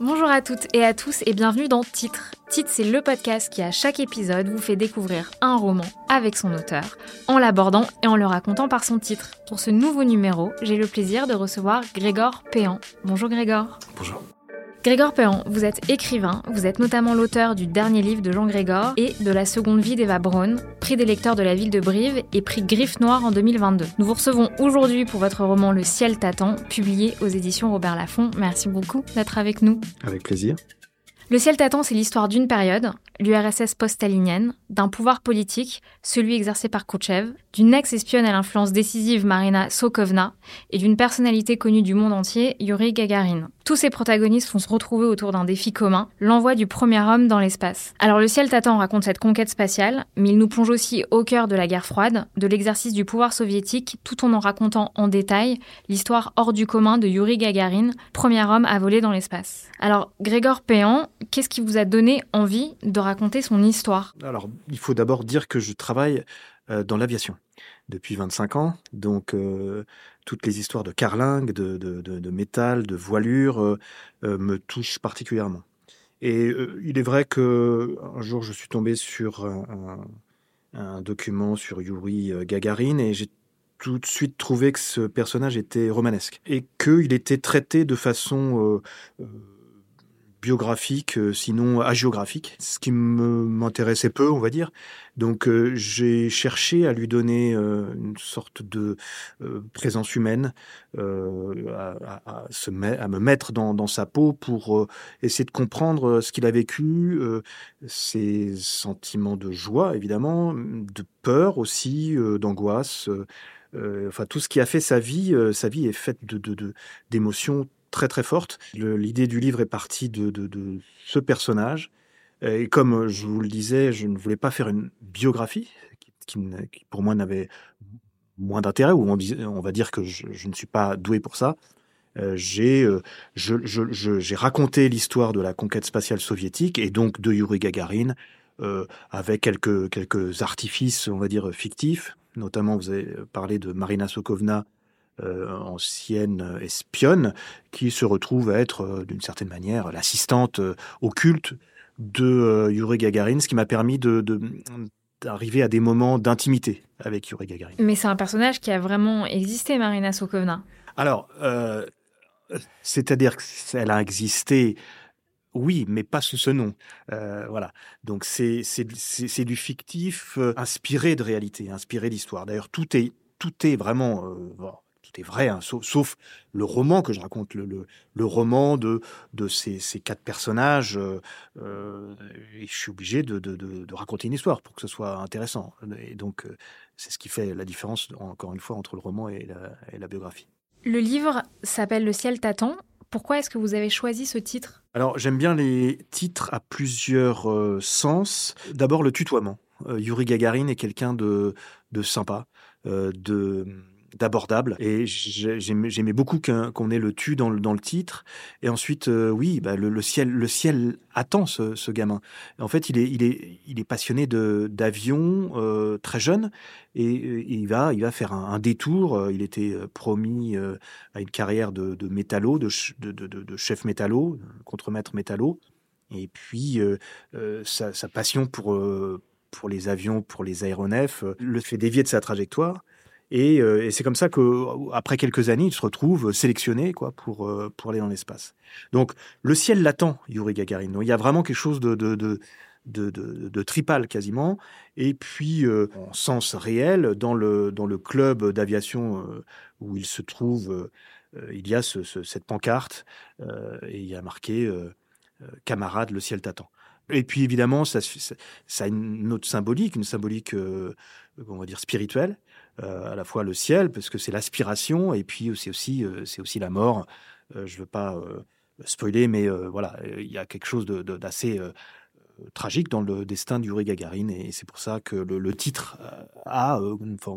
Bonjour à toutes et à tous et bienvenue dans Titre. Titre, c'est le podcast qui à chaque épisode vous fait découvrir un roman avec son auteur, en l'abordant et en le racontant par son titre. Pour ce nouveau numéro, j'ai le plaisir de recevoir Grégor Péan. Bonjour Grégor. Bonjour. Grégor Péan, vous êtes écrivain, vous êtes notamment l'auteur du dernier livre de Jean Grégor et de la seconde vie d'Eva Braun, prix des lecteurs de la ville de Brive et prix Griffe Noire en 2022. Nous vous recevons aujourd'hui pour votre roman Le ciel t'attend, publié aux éditions Robert Laffont. Merci beaucoup d'être avec nous. Avec plaisir. Le ciel t'attend, c'est l'histoire d'une période, l'URSS post-stalinienne, d'un pouvoir politique, celui exercé par Khrouchtchev, d'une ex-espionne à l'influence décisive Marina Sokovna et d'une personnalité connue du monde entier, Yuri Gagarin. Tous ces protagonistes vont se retrouver autour d'un défi commun, l'envoi du premier homme dans l'espace. Alors le ciel t'attend raconte cette conquête spatiale, mais il nous plonge aussi au cœur de la guerre froide, de l'exercice du pouvoir soviétique, tout en en racontant en détail l'histoire hors du commun de Yuri Gagarin, premier homme à voler dans l'espace. Alors Grégor Péan, qu'est-ce qui vous a donné envie de raconter son histoire Alors il faut d'abord dire que je travaille euh, dans l'aviation depuis 25 ans. Donc, euh, toutes les histoires de carlingue, de, métal, de voilure euh, me touchent particulièrement. Et il est vrai que un jour, je suis tombé sur un, un document sur Yuri Gagarin et j'ai tout de suite trouvé que ce personnage était romanesque et qu'il était traité de façon biographique, euh, sinon hagiographique, ce qui m'intéressait peu, on va dire. Donc euh, j'ai cherché à lui donner euh, une sorte de présence humaine, à, se à, me mettre dans, sa peau pour essayer de comprendre ce qu'il a vécu, ses sentiments de joie, évidemment, de peur aussi, d'angoisse. enfin, tout ce qui a fait sa vie, sa vie est faite de d'émotions très très forte. L'idée du livre est partie de, ce personnage. Et comme je vous le disais, je ne voulais pas faire une biographie qui, pour moi n'avait moins d'intérêt, ou on, va dire que je, ne suis pas doué pour ça. Euh, j'ai euh, j'ai raconté l'histoire de la conquête spatiale soviétique et donc de Yuri Gagarin euh, avec quelques, quelques artifices, on va dire, fictifs. Notamment, vous avez parlé de Marina Sokovna, euh, ancienne espionne, qui se retrouve à être, euh, d'une certaine manière, l'assistante euh, occulte de Yuri Gagarin, ce qui m'a permis de, d'arriver à des moments d'intimité avec Yuri Gagarin. Mais c'est un personnage qui a vraiment existé, Marina Sokovna. Alors, c'est-à-dire qu'elle a existé, oui, mais pas sous ce nom. voilà. Donc c'est, c'est, du fictif inspiré de réalité, inspiré d'histoire. D'ailleurs, tout est, tout est vraiment tout est vrai, hein, sauf, le roman que je raconte, le, le, roman de, de ces, ces quatre personnages. Euh, euh, et je suis obligé de, de, de, raconter une histoire pour que ce soit intéressant. Et donc, euh, c'est ce qui fait la différence, encore une fois, entre le roman et la, et la biographie. Le livre s'appelle Le ciel t'attend. Pourquoi est-ce que vous avez choisi ce titre? Alors, j'aime bien les titres à plusieurs sens. D'abord, le tutoiement. Yuri Gagarin est quelqu'un de, de sympa, de d'abordable. Et j'aimais beaucoup qu'on ait le tu dans le, dans le titre. Et ensuite, euh, oui, bah, le, ciel, le ciel attend ce, gamin. En fait, il est, il est, il est passionné d'avion euh, très jeune et, il, va, il va faire un, détour. Il était euh, promis à une carrière de, de métallo, de, de, de, chef métallo, contremaître métallo. Et puis, sa, sa, passion pour, pour les avions, pour les aéronefs, le fait dévier de sa trajectoire. Euh, et, c'est comme ça qu'après quelques années, il se retrouve sélectionné quoi, pour, euh, pour aller dans l'espace. Donc le ciel l'attend, Yuri Gagarin. il y a vraiment quelque chose de, de, de de, de, quasiment, et puis euh, en sens réel, dans le, dans le club d'aviation où il se trouve, il y a cette pancarte, et il y a marqué camarade, le ciel t'attend. Et puis évidemment, ça, ça, a une autre symbolique, une symbolique, on va dire, spirituelle, à la fois le ciel, parce que c'est l'aspiration, et puis c'est aussi, c'est aussi la mort. je ne veux pas spoiler, mais voilà, il y a quelque chose d'assez tragique dans le destin d'Uri Gagarin et c'est pour ça que le, titre a,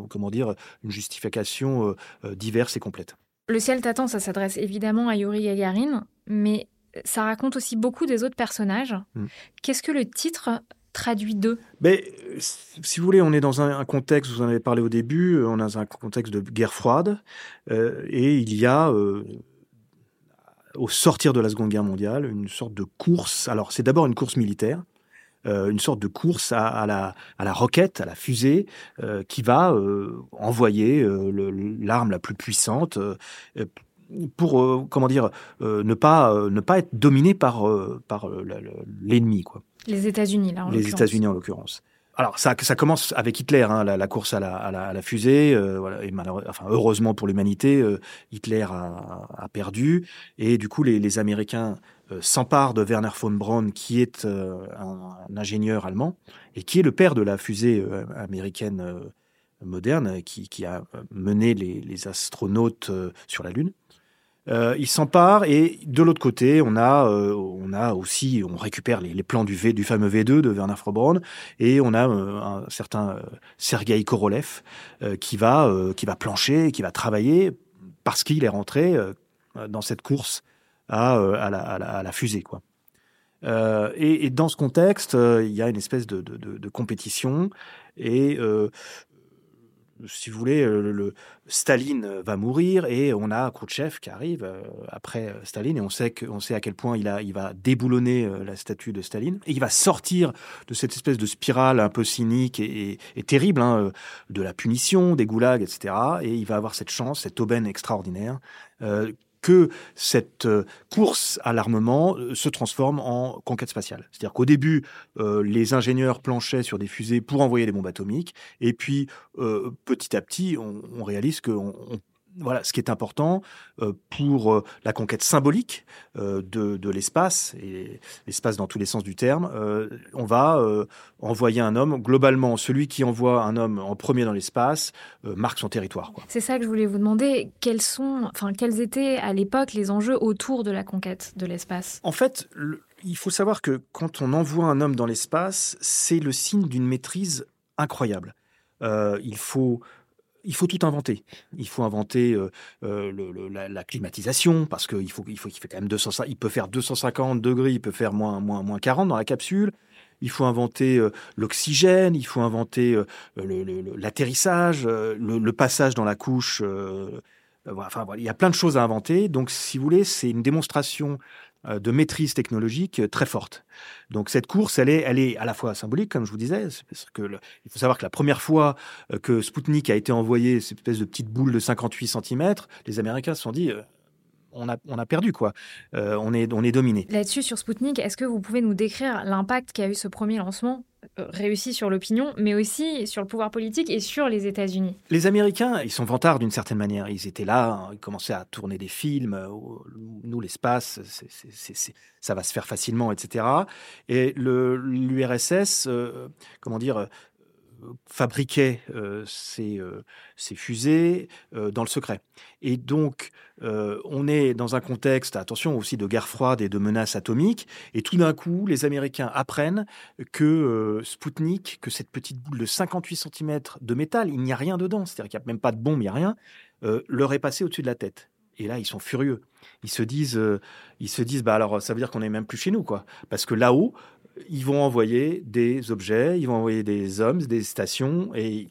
comment dire, une justification diverse et complète. Le ciel t'attend, ça s'adresse évidemment à Yuri Gagarin, mais ça raconte aussi beaucoup des autres personnages. Hmm. Qu'est-ce que le titre traduit d'eux Mais, Si vous voulez, on est dans un, contexte, vous en avez parlé au début, on est dans un contexte de guerre froide, euh, et il y a, euh, au sortir de la Seconde Guerre mondiale, une sorte de course. Alors, c'est d'abord une course militaire, euh, une sorte de course à, la, à la roquette, à la fusée, euh, qui va euh, envoyer l'arme la plus puissante pour comment dire ne pas ne pas être dominé par par l'ennemi quoi. Les États-Unis là. En Les États-Unis en l'occurrence. Alors ça, ça commence avec Hitler, hein, la, course à la, à la, fusée. et enfin, heureusement pour l'humanité, Hitler a, a, perdu et du coup les, les Américains euh, s'empare de Werner von Braun, qui est euh, un, ingénieur allemand et qui est le père de la fusée euh, américaine moderne, qui, a mené les, astronautes sur la Lune. Il s'empare et de l'autre côté, on a, on a aussi, on récupère les, plans du, fameux V2 de Werner Braun et on a un certain Sergei Korolev qui va, qui va plancher, qui va travailler parce qu'il est rentré dans cette course euh, à, à, la, fusée. Quoi. Euh, et, dans ce contexte, euh, il y a une espèce de, compétition et si vous voulez, le, Staline va mourir et on a Khrouchtchev qui arrive après Staline et on sait, que, sait à quel point il, va déboulonner la statue de Staline et il va sortir de cette espèce de spirale un peu cynique et, terrible hein, de la punition, des goulags, etc. Et il va avoir cette chance, cette aubaine extraordinaire que cette euh, course à l'armement euh, se transforme en conquête spatiale. C'est-à-dire qu'au début, euh, les ingénieurs planchaient sur des fusées pour envoyer des bombes atomiques, et puis petit à petit, on, réalise qu'on voilà, ce qui est important euh, pour euh, la conquête symbolique euh, de, l'espace, et l'espace dans tous les sens du terme, on va envoyer un homme. Globalement, celui qui envoie un homme en premier dans l'espace marque son territoire. C'est ça que je voulais vous demander. Quels, sont, enfin, quels étaient à l'époque les enjeux autour de la conquête de l'espace? En fait, il faut savoir que quand on envoie un homme dans l'espace, c'est le signe d'une maîtrise incroyable. il faut il faut tout inventer. Il faut inventer euh, euh, la, climatisation parce qu'il faut, il faut qu'il fait quand même 200, il peut faire 250 degrés, il peut faire moins, moins, moins 40 dans la capsule. Il faut inventer euh, l'oxygène, il faut inventer l'atterrissage, le, passage dans la couche. enfin, il y a plein de choses à inventer. Donc, si vous voulez, c'est une démonstration de maîtrise technologique euh, très forte. Donc cette course, elle est, elle est à la fois symbolique, comme je vous disais, parce que il faut savoir que la première fois euh, que Sputnik a été envoyé, cette espèce de petite boule de 58 cm, les Américains se sont dit, on a, on a perdu quoi. on est, on est dominé. Là-dessus, sur Sputnik, est-ce que vous pouvez nous décrire l'impact qu'a eu ce premier lancement euh, réussi sur l'opinion, mais aussi sur le pouvoir politique et sur les États-Unis? Les Américains, ils sont vantards d'une certaine manière. Ils étaient là, ils commençaient à tourner des films. Euh, nous, l'espace, ça va se faire facilement, etc. Et l'URSS, euh, comment dire, fabriquait ces, fusées dans le secret. Et donc, on est dans un contexte, attention aussi, de guerre froide et de menaces atomiques. Et tout d'un coup, les Américains apprennent que Sputnik, que cette petite boule de 58 cm de métal, il n'y a rien dedans, c'est-à-dire qu'il n'y a même pas de bombe, il n'y a rien, leur est passé au-dessus de la tête. Et là, ils sont furieux. Ils se disent, ils se disent, bah alors, ça veut dire qu'on n'est même plus chez nous, quoi. Parce que là-haut, ils vont envoyer des objets, ils vont envoyer des hommes, des stations, et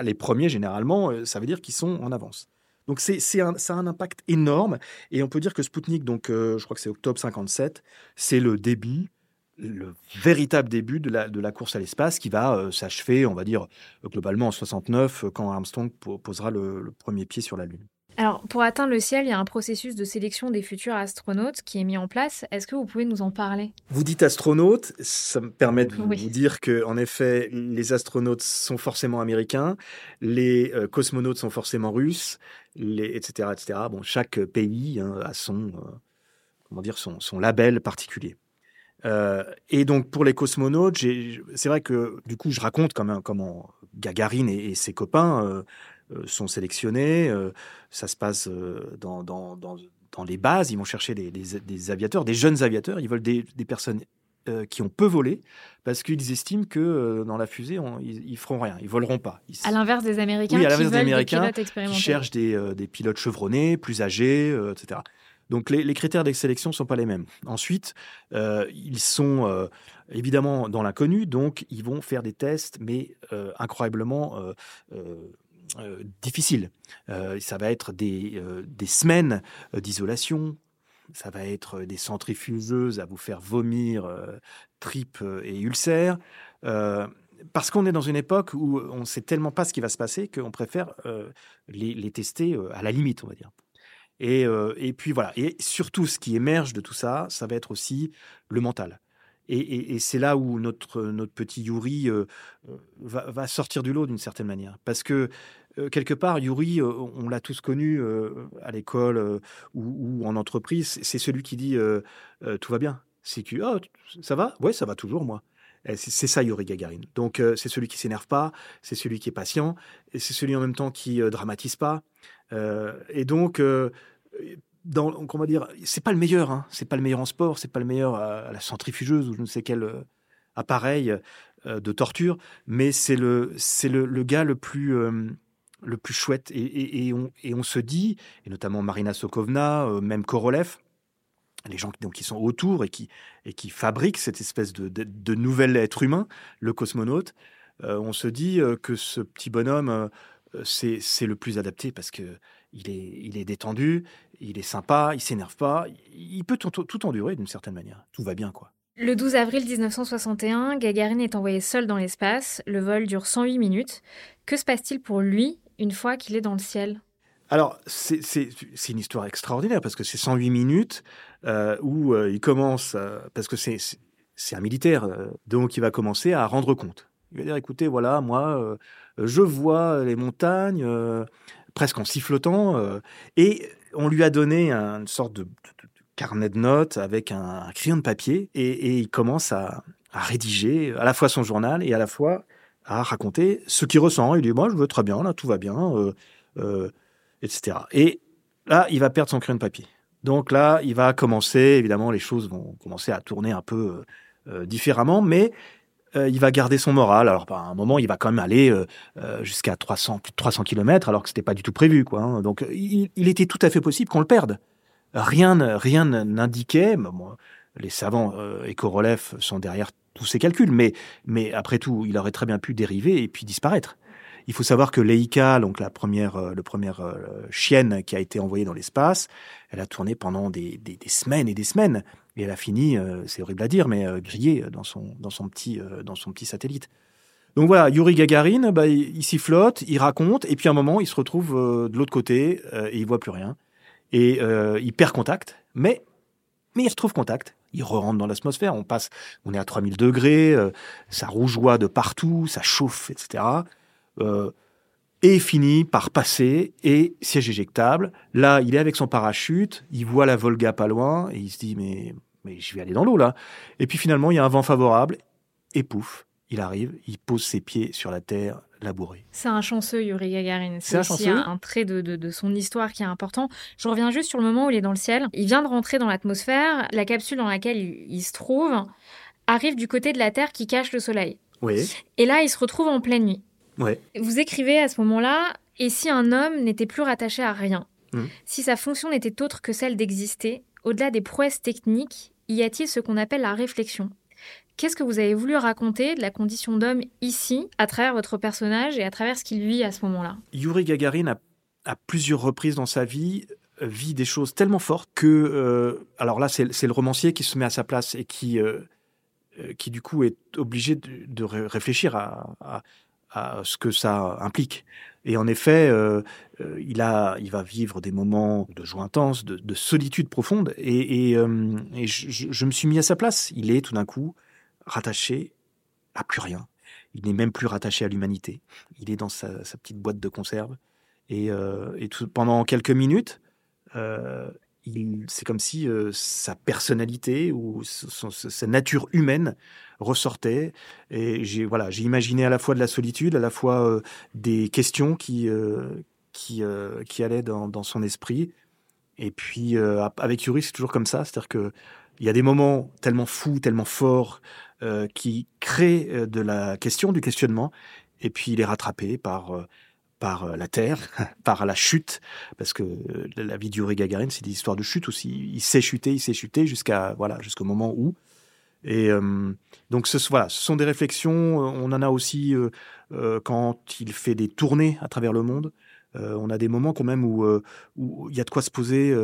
les premiers, généralement, ça veut dire qu'ils sont en avance. Donc c'est, ça a un impact énorme. Et on peut dire que Sputnik, donc, euh, je crois que c'est octobre 57, c'est le début, le véritable début de la, de la course à l'espace qui va euh, s'achever, on va dire, globalement en 69, quand Armstrong posera le premier pied sur la Lune. Alors, pour atteindre le ciel, il y a un processus de sélection des futurs astronautes qui est mis en place. Est-ce que vous pouvez nous en parler? Vous dites astronautes, ça me permet de vous dire que, en effet, les astronautes sont forcément américains, les euh, cosmonautes sont forcément russes, les, etc., etc. Bon, chaque pays hein, a son, euh, comment dire, son, son, label particulier. et donc pour les cosmonautes, c'est vrai que du coup je raconte comment, comment Gagarine et, ses copains sont sélectionnés. ça se passe dans, dans, dans, dans, les bases. Ils vont chercher des, des, aviateurs, des jeunes aviateurs. Ils veulent des, des personnes euh, qui ont peu volé parce qu'ils estiment que euh, dans la fusée, ils, ils, feront rien, ils voleront pas. À l'inverse des Américains, qui veulent Américains des qui cherchent des, euh, des, pilotes chevronnés, plus âgés, etc. Donc les, les critères de sélection ne sont pas les mêmes. Ensuite, ils sont évidemment dans l'inconnu, donc ils vont faire des tests, mais incroyablement difficiles. ça va être des, des semaines d'isolation, ça va être des centrifugeuses à vous faire vomir euh, tripes euh, et ulcères. Euh, parce qu'on est dans une époque où on ne sait tellement pas ce qui va se passer qu'on préfère les, tester à la limite, on va dire. Et, et, puis voilà. Et surtout, ce qui émerge de tout ça, ça va être aussi le mental. Et, c'est là où notre, notre petit Yuri va, va, sortir du lot d'une certaine manière. Parce que euh, quelque part, Yuri, euh, on l'a tous connu euh, à l'école ou, en entreprise, c'est celui qui dit tout va bien. C'est que oh, ça va, ouais, ça va toujours moi. C'est ça Yuri Gagarin. Donc c'est celui qui s'énerve pas, c'est celui qui est patient, et c'est celui en même temps qui dramatise pas. et donc dans, on va dire, c'est pas le meilleur, hein. c'est pas le meilleur en sport, c'est pas le meilleur à, la centrifugeuse ou je ne sais quel appareil de torture, mais c'est le, c'est le, gars le plus le plus chouette. Et, on, se dit, et notamment Marina Sokovna, euh, même Korolev, les gens donc, qui sont autour et qui, et qui fabriquent cette espèce de, de, nouvel être humain, le cosmonaute, euh, on se dit euh, que ce petit bonhomme, c'est, le plus adapté parce que il est, il est détendu, il est sympa, il s'énerve pas, il peut tout, endurer d'une certaine manière. Tout va bien, quoi. Le 12 avril 1961, Gagarine est envoyé seul dans l'espace. Le vol dure 108 minutes. Que se passe-t-il pour lui une fois qu'il est dans le ciel? Alors, c'est une histoire extraordinaire parce que c'est 108 minutes euh, où euh, il commence, euh, parce que c'est un militaire, donc il va commencer à rendre compte. Il va dire, écoutez, voilà, moi, je vois les montagnes presque en sifflotant, et on lui a donné une sorte de, carnet de notes avec un, crayon de papier, et, il commence à, rédiger à la fois son journal et à la fois à raconter ce qu'il ressent. Il dit Moi, je veux très bien, là, tout va bien, euh, euh, etc. Et là, il va perdre son crayon de papier. Donc là, il va commencer, évidemment, les choses vont commencer à tourner un peu euh, différemment, mais il va garder son moral. Alors, à un moment, il va quand même aller jusqu'à 300, plus de 300 km, alors que c'était pas du tout prévu. Quoi, hein. Donc, il, était tout à fait possible qu'on le perde. Rien, rien n'indiquait. les savants et Korolev sont derrière tous ces calculs, mais, mais après tout, il aurait très bien pu dériver et puis disparaître. Il faut savoir que Leica, donc la première, euh, le première euh, chienne qui a été envoyée dans l'espace, elle a tourné pendant des, semaines et des semaines, et elle a fini, euh, c'est horrible à dire, mais grillée dans son, dans son petit, dans son petit satellite. Donc voilà, Yuri Gagarin, bah, il, s'y flotte, il raconte, et puis à un moment, il se retrouve de l'autre côté et il voit plus rien, et il perd contact, mais mais il retrouve contact il re-rentre dans l'atmosphère. On passe, on est à 3000 degrés, euh, ça rougeoie de partout, ça chauffe, etc. Euh, et finit par passer et siège éjectable. Là, il est avec son parachute, il voit la Volga pas loin et il se dit mais mais je vais aller dans l'eau là. Et puis finalement, il y a un vent favorable et pouf, il arrive, il pose ses pieds sur la terre labourée. C'est un chanceux, Yuri Gagarin. C'est aussi un, un, trait de, de, son histoire qui est important. Je reviens juste sur le moment où il est dans le ciel. Il vient de rentrer dans l'atmosphère. La capsule dans laquelle il, se trouve arrive du côté de la Terre qui cache le Soleil. Oui. Et là, il se retrouve en pleine nuit. Oui. Vous écrivez à ce moment-là, et si un homme n'était plus rattaché à rien, hmm. si sa fonction n'était autre que celle d'exister, au-delà des prouesses techniques, y a-t-il ce qu'on appelle la réflexion? Qu'est-ce que vous avez voulu raconter de la condition d'homme ici, à travers votre personnage et à travers ce qu'il vit à ce moment-là? Yuri Gagarin a, à plusieurs reprises dans sa vie euh, vit des choses tellement fortes que, euh, alors là, c'est le romancier qui se met à sa place et qui, euh, qui du coup est obligé de, réfléchir à, ce que ça implique. Et en effet, il, a, il va vivre des moments de joie intense, de, solitude profonde, et, je, je, me suis mis à sa place. Il est tout d'un coup rattaché à plus rien. Il n'est même plus rattaché à l'humanité. Il est dans sa, petite boîte de conserve. Et, euh, pendant quelques minutes, euh, c'est comme si sa personnalité ou sa nature humaine ressortait. Et j'ai voilà, j'ai imaginé à la fois de la solitude, à la fois des questions qui qui qui allaient dans, dans son esprit. Et puis avec Yuri, c'est toujours comme ça, c'est-à-dire que il y a des moments tellement fous, tellement forts, qui créent de la question, du questionnement, et puis il est rattrapé par par euh, la Terre, par la chute, parce que euh, la vie d'Yuri Gagarin, c'est des histoires de chute aussi. Il s'est chuté, il s'est chuté jusqu'à voilà jusqu'au moment où. Et euh, donc ce, voilà, ce sont des réflexions. On en a aussi quand il fait des tournées à travers le monde. on a des moments quand même où, il y a de quoi se poser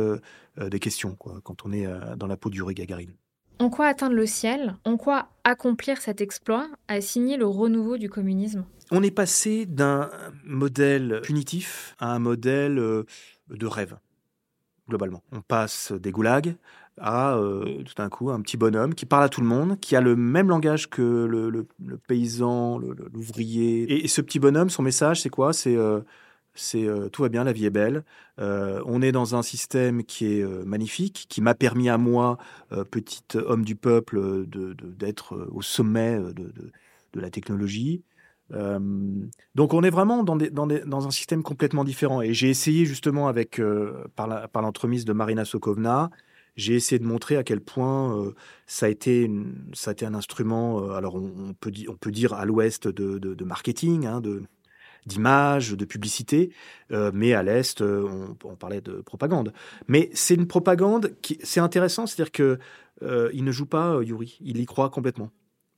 des questions quand on est dans la peau d'Yuri Gagarin. En quoi atteindre le ciel? En quoi accomplir cet exploit? A signé le renouveau du communisme? On est passé d'un modèle punitif à un modèle euh, de rêve, globalement. On passe des goulags à euh, tout d'un coup un petit bonhomme qui parle à tout le monde, qui a le même langage que le, paysan, l'ouvrier. Et, ce petit bonhomme, son message, c'est quoi? C'est euh, tout va bien, la vie est belle. on est dans un système qui est magnifique, qui m'a permis à moi, petit homme du peuple, d'être au sommet de la technologie. Euh, donc on est vraiment dans, un système complètement différent. Et j'ai essayé justement avec euh, par l'entremise de Marina Sokovna, j'ai essayé de montrer à quel point euh, ça, a été un instrument. alors on, peut dire à l'ouest de, marketing, hein, de d'image, de publicité, mais à l'est, on, parlait de propagande. Mais c'est une propagande qui, c'est intéressant, c'est-à-dire que il ne joue pas Yuri, il y croit complètement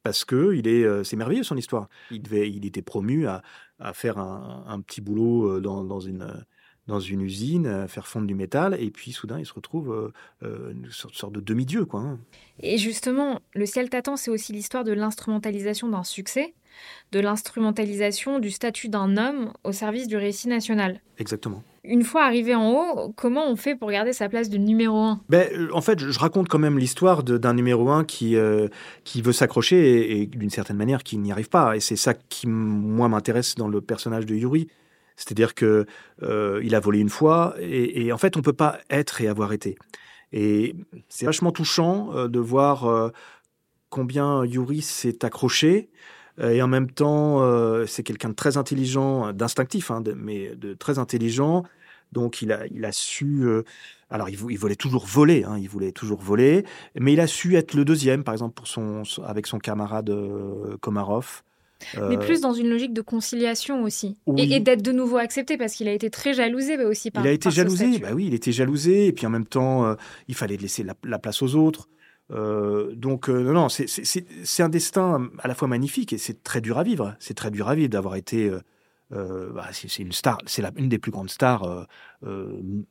parce que il est, euh, c'est merveilleux son histoire. Il devait, il était promu à, à faire un, un, petit boulot euh, dans, dans, une dans une usine, à faire fondre du métal, et puis soudain il se retrouve euh, une sorte de demi-dieu, quoi. Hein. Et justement, le ciel t'attend, c'est aussi l'histoire de l'instrumentalisation d'un succès, de l'instrumentalisation du statut d'un homme au service du récit national. Exactement. Une fois arrivé en haut, comment on fait pour garder sa place de numéro un? Ben, euh, En fait, je raconte quand même l'histoire d'un numéro un qui, euh, qui veut s'accrocher et, d'une certaine manière qui n'y arrive pas. Et c'est ça qui, moi, m'intéresse dans le personnage de Yuri. C'est-à-dire que euh, il a volé une fois et, en fait, on peut pas être et avoir été. Et c'est vachement touchant de voir combien Yuri s'est accroché euh, et en même temps, euh, c'est quelqu'un de très intelligent, d'instinctif, hein, mais de très intelligent. Donc il a, il a su. Euh, alors il, il, voulait toujours voler, hein, il voulait toujours voler, mais il a su être le deuxième, par exemple, pour son, avec son camarade Komarov. Mais plus dans une logique de conciliation aussi. Et, d'être de nouveau accepté, parce qu'il a été très jalousé bah, aussi par Il a été jalousé, bah oui, il était jalousé, et puis en même temps, il fallait laisser la place aux autres. Euh, donc euh, non, non, c'est un destin à la fois magnifique et c'est très dur à vivre. C'est très dur à vivre d'avoir été. Euh, bah, c'est une star, c'est une des plus grandes stars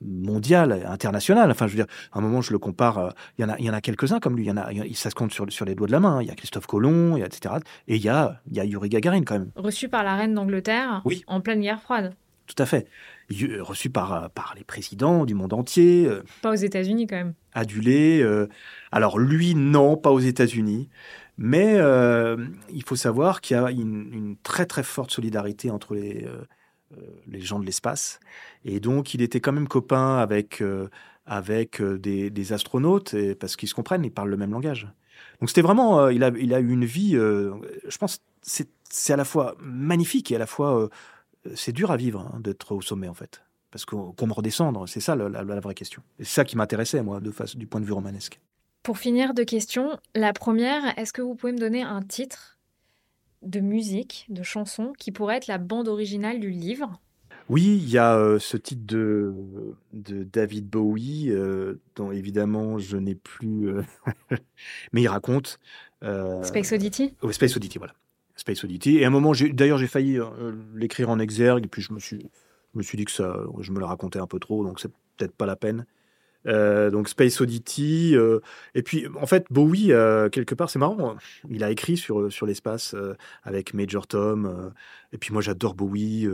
mondiales, internationales. Enfin, je veux dire, à un moment, je le compare. Il y en a, il y en a quelques-uns comme lui. Il y en a, ça se compte sur, sur les doigts de la main. Il y a Christophe Colomb, il y a, etc. Et il y a, il y a Yuri Gagarin quand même. Reçu par la reine d'Angleterre. Oui. En pleine guerre froide. Tout à fait. Reçu par, par les présidents du monde entier. Pas aux États-Unis quand même. Adulé. Alors lui, non, pas aux États-Unis. Mais euh, il faut savoir qu'il y a une, très très forte solidarité entre les, euh, euh, les gens de l'espace. Et donc il était quand même copain avec, avec des, astronautes, parce qu'ils se comprennent, ils parlent le même langage. Donc c'était vraiment, il, a, il a eu une vie, je pense, c'est à la fois magnifique et à la fois, c'est dur à vivre hein, d'être au sommet en fait. Parce qu'on me redescendre, c'est ça la, vraie question. C'est ça qui m'intéressait, moi, de face, du point de vue romanesque. Pour finir, deux questions. La première, est-ce que vous pouvez me donner un titre de musique, de chanson, qui pourrait être la bande originale du livre? Oui, il y a euh, ce titre de, de David Bowie, euh, dont évidemment je n'ai plus. Euh, mais il raconte. Space Oddity? Oui, Space Oddity, voilà. Space Oddity. Et à un moment, d'ailleurs, j'ai failli l'écrire en exergue, puis je me, suis, je me suis dit que ça, je me le racontais un peu trop, donc c'est peut-être pas la peine. Euh, donc Space Oddity. Euh, et puis, en fait, Bowie, euh, quelque part, c'est marrant. Il a écrit sur, sur l'espace avec Major Tom. et puis, moi, j'adore Bowie.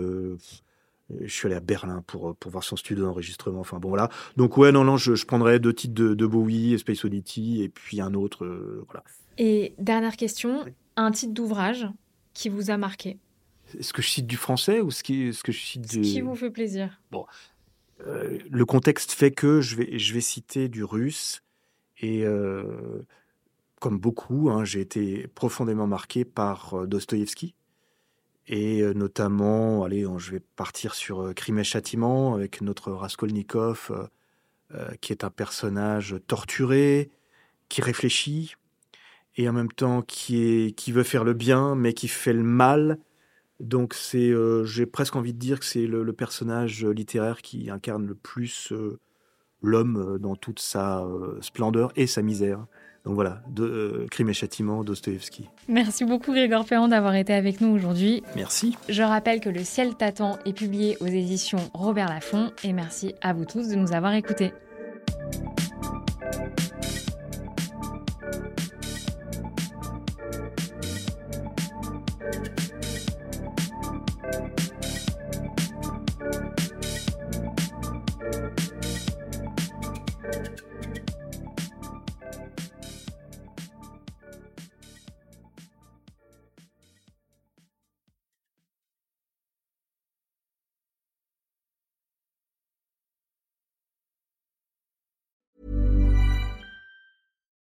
Je suis allé à Berlin pour, pour voir son studio d'enregistrement. Enfin, bon, voilà. Donc, ouais, non, non, je, je prendrais deux titres de, de, Bowie, Space Oddity, et puis un autre. voilà. Et dernière question, un titre d'ouvrage qui vous a marqué? Est-ce que je cite du français ou ce, qui, ce que je cite du... Ce qui vous fait plaisir. Bon, le contexte fait que je vais, je vais citer du russe et comme beaucoup, hein, j'ai été profondément marqué par Dostoïevski et notamment, allez, je vais partir sur Crime et Châtiment avec notre Raskolnikov, qui est un personnage torturé, qui réfléchit et en même temps qui veut faire le bien mais qui fait le mal. Donc c'est, j'ai presque envie de dire que c'est le, personnage littéraire qui incarne le plus l'homme dans toute sa splendeur et sa misère. Donc voilà, de, euh, Crime et Châtiment, Dostoevsky. Merci beaucoup Grégoire Perron d'avoir été avec nous aujourd'hui. Merci. Je rappelle que Le ciel t'attend est publié aux éditions Robert Laffont et merci à vous tous de nous avoir écoutés.